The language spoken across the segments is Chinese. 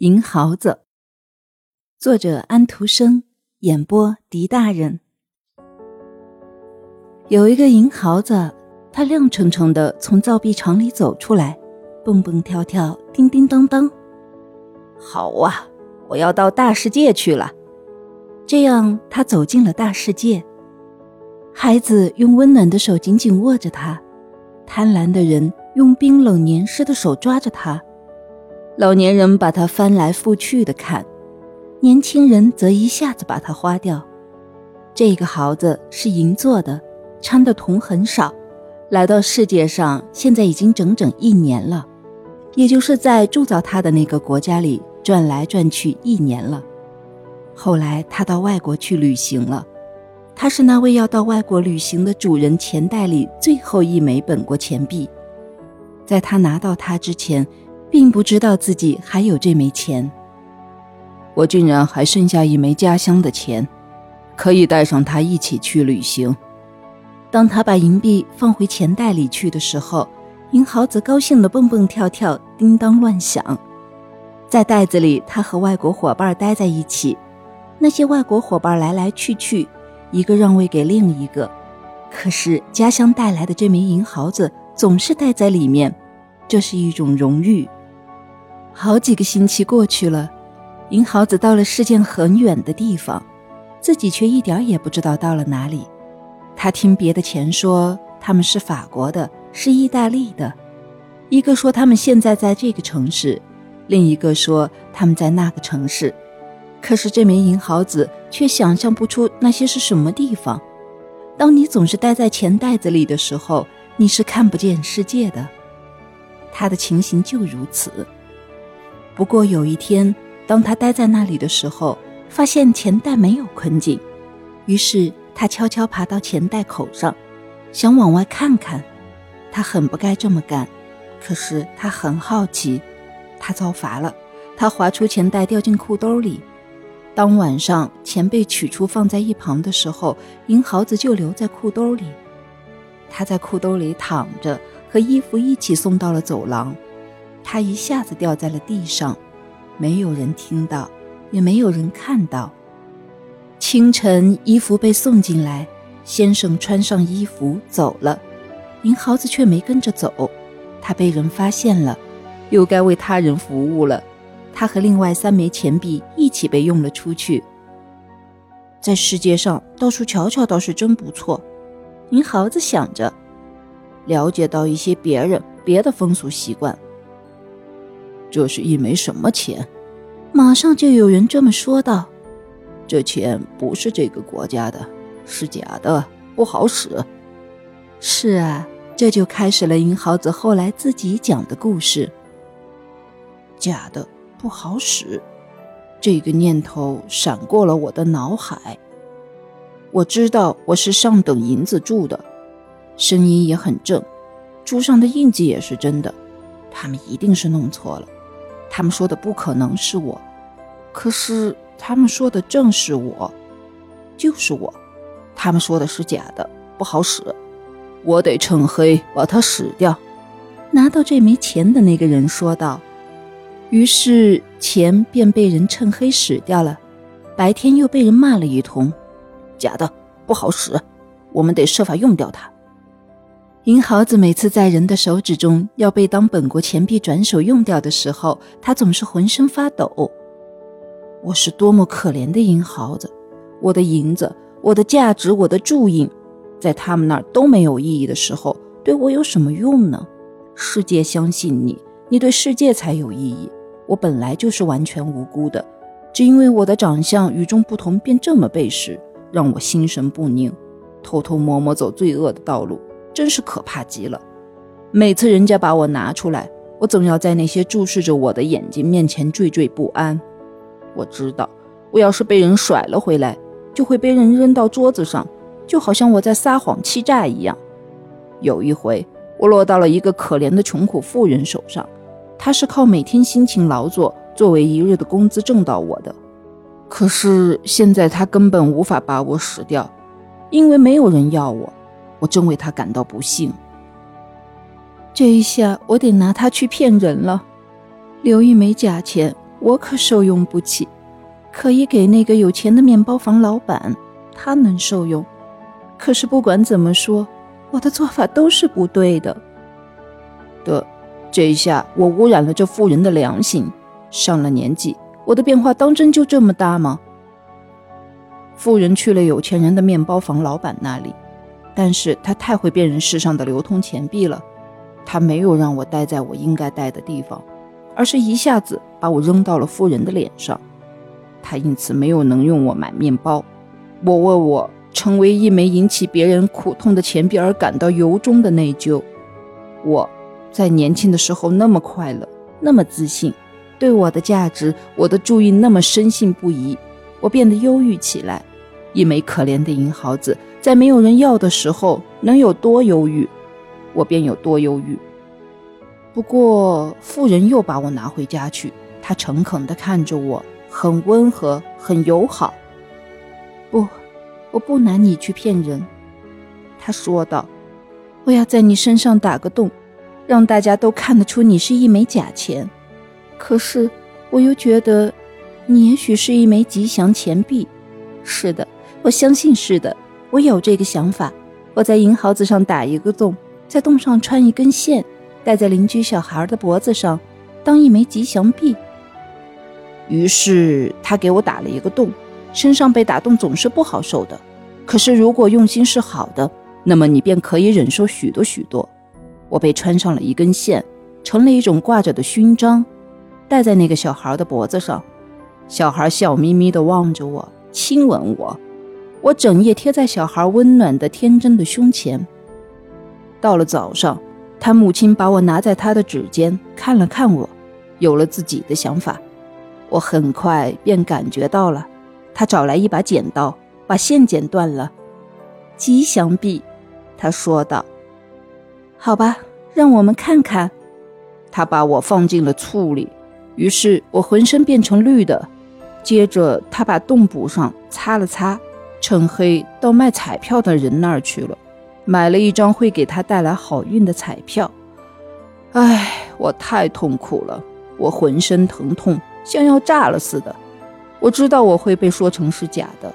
银豪子，作者安徒生，演播狄大人。有一个银豪子，他亮澄澄的从造币厂里走出来，蹦蹦跳跳，叮叮当当。好啊，我要到大世界去了。这样，他走进了大世界。孩子用温暖的手紧紧握着他，贪婪的人用冰冷黏湿的手抓着他。老年人把它翻来覆去的看，年轻人则一下子把它花掉。这个毫子是银做的，掺的铜很少。来到世界上，现在已经整整一年了，也就是在铸造它的那个国家里转来转去一年了。后来他到外国去旅行了，他是那位要到外国旅行的主人钱袋里最后一枚本国钱币，在他拿到它之前。并不知道自己还有这枚钱，我竟然还剩下一枚家乡的钱，可以带上它一起去旅行。当他把银币放回钱袋里去的时候，银豪子高兴的蹦蹦跳跳，叮当乱响。在袋子里，他和外国伙伴待在一起，那些外国伙伴来来去去，一个让位给另一个，可是家乡带来的这枚银豪子总是待在里面，这是一种荣誉。好几个星期过去了，银豪子到了世界很远的地方，自己却一点也不知道到了哪里。他听别的钱说他们是法国的，是意大利的，一个说他们现在在这个城市，另一个说他们在那个城市。可是这名银豪子却想象不出那些是什么地方。当你总是待在钱袋子里的时候，你是看不见世界的。他的情形就如此。不过有一天，当他待在那里的时候，发现钱袋没有捆紧，于是他悄悄爬到钱袋口上，想往外看看。他很不该这么干，可是他很好奇。他遭罚了，他划出钱袋掉进裤兜里。当晚上钱被取出放在一旁的时候，银毫子就留在裤兜里。他在裤兜里躺着，和衣服一起送到了走廊。他一下子掉在了地上，没有人听到，也没有人看到。清晨，衣服被送进来，先生穿上衣服走了，银豪子却没跟着走。他被人发现了，又该为他人服务了。他和另外三枚钱币一起被用了出去。在世界上到处瞧瞧倒是真不错，银豪子想着，了解到一些别人别的风俗习惯。这是一枚什么钱？马上就有人这么说道：“这钱不是这个国家的，是假的，不好使。”是啊，这就开始了银豪子后来自己讲的故事。假的不好使，这个念头闪过了我的脑海。我知道我是上等银子铸的，声音也很正，珠上的印记也是真的，他们一定是弄错了。他们说的不可能是我，可是他们说的正是我，就是我。他们说的是假的，不好使，我得趁黑把它使掉。拿到这枚钱的那个人说道。于是钱便被人趁黑使掉了，白天又被人骂了一通，假的不好使，我们得设法用掉它。银豪子每次在人的手指中要被当本国钱币转手用掉的时候，他总是浑身发抖。我是多么可怜的银豪子！我的银子、我的价值、我的铸印，在他们那儿都没有意义的时候，对我有什么用呢？世界相信你，你对世界才有意义。我本来就是完全无辜的，只因为我的长相与众不同，便这么被试，让我心神不宁，偷偷摸摸走罪恶的道路。真是可怕极了！每次人家把我拿出来，我总要在那些注视着我的眼睛面前惴惴不安。我知道，我要是被人甩了回来，就会被人扔到桌子上，就好像我在撒谎欺诈一样。有一回，我落到了一个可怜的穷苦妇人手上，她是靠每天辛勤劳作作为一日的工资挣到我的。可是现在她根本无法把我使掉，因为没有人要我。我真为他感到不幸。这一下，我得拿他去骗人了，留一枚假钱，我可受用不起，可以给那个有钱的面包房老板，他能受用。可是不管怎么说，我的做法都是不对的。的，这一下我污染了这妇人的良心。上了年纪，我的变化当真就这么大吗？妇人去了有钱人的面包房老板那里，但是他太会辨认世上的流通钱币了，他没有让我待在我应该待的地方，而是一下子把我扔到了富人的脸上，他因此没有能用我买面包。我为我成为一枚引起别人苦痛的钱币而感到由衷的内疚。我。在年轻的时候那么快乐，那么自信，对我的价值、我的注意那么深信不疑，我变得忧郁起来。一枚可怜的银毫子，在没有人要的时候，能有多忧郁，我便有多忧郁。不过，妇人又把我拿回家去，她诚恳地看着我，很温和，很友好。不，我不拿你去骗人，她说道。我要在你身上打个洞。让大家都看得出你是一枚假钱，可是我又觉得，你也许是一枚吉祥钱币。是的，我相信是的，我有这个想法。我在银毫子上打一个洞，在洞上穿一根线，戴在邻居小孩的脖子上，当一枚吉祥币。于是他给我打了一个洞，身上被打洞总是不好受的。可是如果用心是好的，那么你便可以忍受许多许多。我被穿上了一根线，成了一种挂着的勋章，戴在那个小孩的脖子上。小孩笑眯眯地望着我，亲吻我。我整夜贴在小孩温暖的、天真的胸前。到了早上，他母亲把我拿在他的指尖，看了看我，有了自己的想法。我很快便感觉到了，他找来一把剪刀，把线剪断了。吉祥币，他说道。好吧，让我们看看。他把我放进了醋里，于是我浑身变成绿的。接着他把洞补上，擦了擦，趁黑到卖彩票的人那儿去了，买了一张会给他带来好运的彩票。唉，我太痛苦了，我浑身疼痛，像要炸了似的。我知道我会被说成是假的，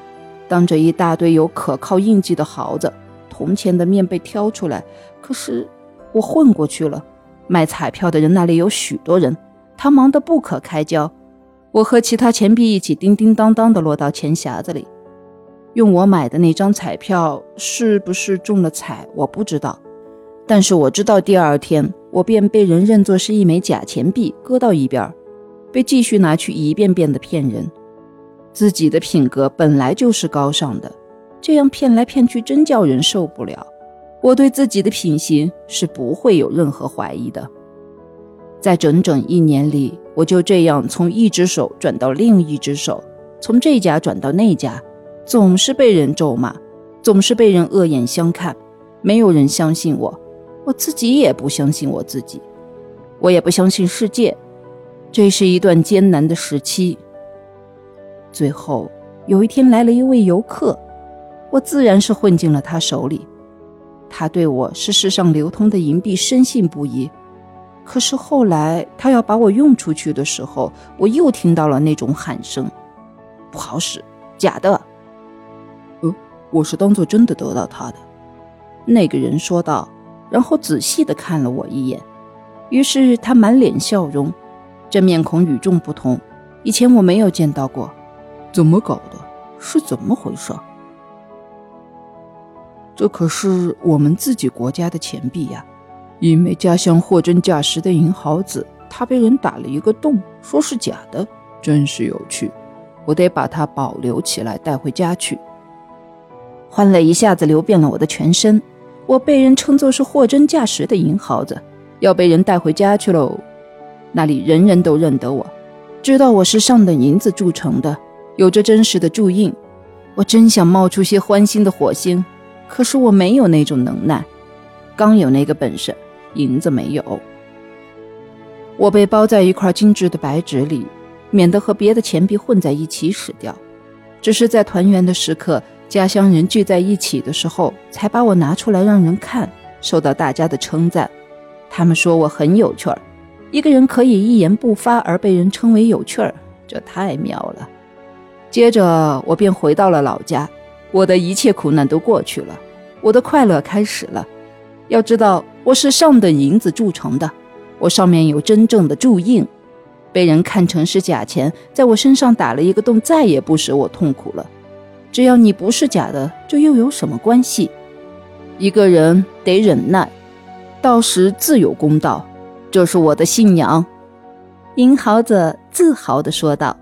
当着一大堆有可靠印记的豪子，铜钱的面被挑出来，可是。我混过去了，卖彩票的人那里有许多人，他忙得不可开交。我和其他钱币一起叮叮当当地落到钱匣子里。用我买的那张彩票是不是中了彩，我不知道。但是我知道第二天我便被人认作是一枚假钱币，搁到一边，被继续拿去一遍遍的骗人。自己的品格本来就是高尚的，这样骗来骗去，真叫人受不了。我对自己的品行是不会有任何怀疑的。在整整一年里，我就这样从一只手转到另一只手，从这家转到那家，总是被人咒骂，总是被人恶眼相看。没有人相信我，我自己也不相信我自己，我也不相信世界。这是一段艰难的时期。最后有一天来了一位游客，我自然是混进了他手里。他对我是世上流通的银币深信不疑，可是后来他要把我用出去的时候，我又听到了那种喊声：“不好使，假的。”我是当做真的得到他的。那个人说道，然后仔细地看了我一眼，于是他满脸笑容，这面孔与众不同，以前我没有见到过。怎么搞的？是怎么回事？这可是我们自己国家的钱币呀！一枚家乡货真价实的银毫子，它被人打了一个洞，说是假的，真是有趣。我得把它保留起来，带回家去。欢乐一下子流遍了我的全身，我被人称作是货真价实的银毫子，要被人带回家去喽。那里人人都认得我，知道我是上等银子铸成的，有着真实的铸印。我真想冒出些欢欣的火星。可是我没有那种能耐，刚有那个本事，银子没有。我被包在一块精致的白纸里，免得和别的钱币混在一起使掉。只是在团圆的时刻，家乡人聚在一起的时候，才把我拿出来让人看，受到大家的称赞。他们说我很有趣儿，一个人可以一言不发而被人称为有趣儿，这太妙了。接着我便回到了老家，我的一切苦难都过去了，我的快乐开始了。要知道，我是上等银子铸成的，我上面有真正的铸印，被人看成是假钱，在我身上打了一个洞，再也不使我痛苦了。只要你不是假的，这又有什么关系？一个人得忍耐，到时自有公道，这是我的信仰。”银豪子自豪地说道。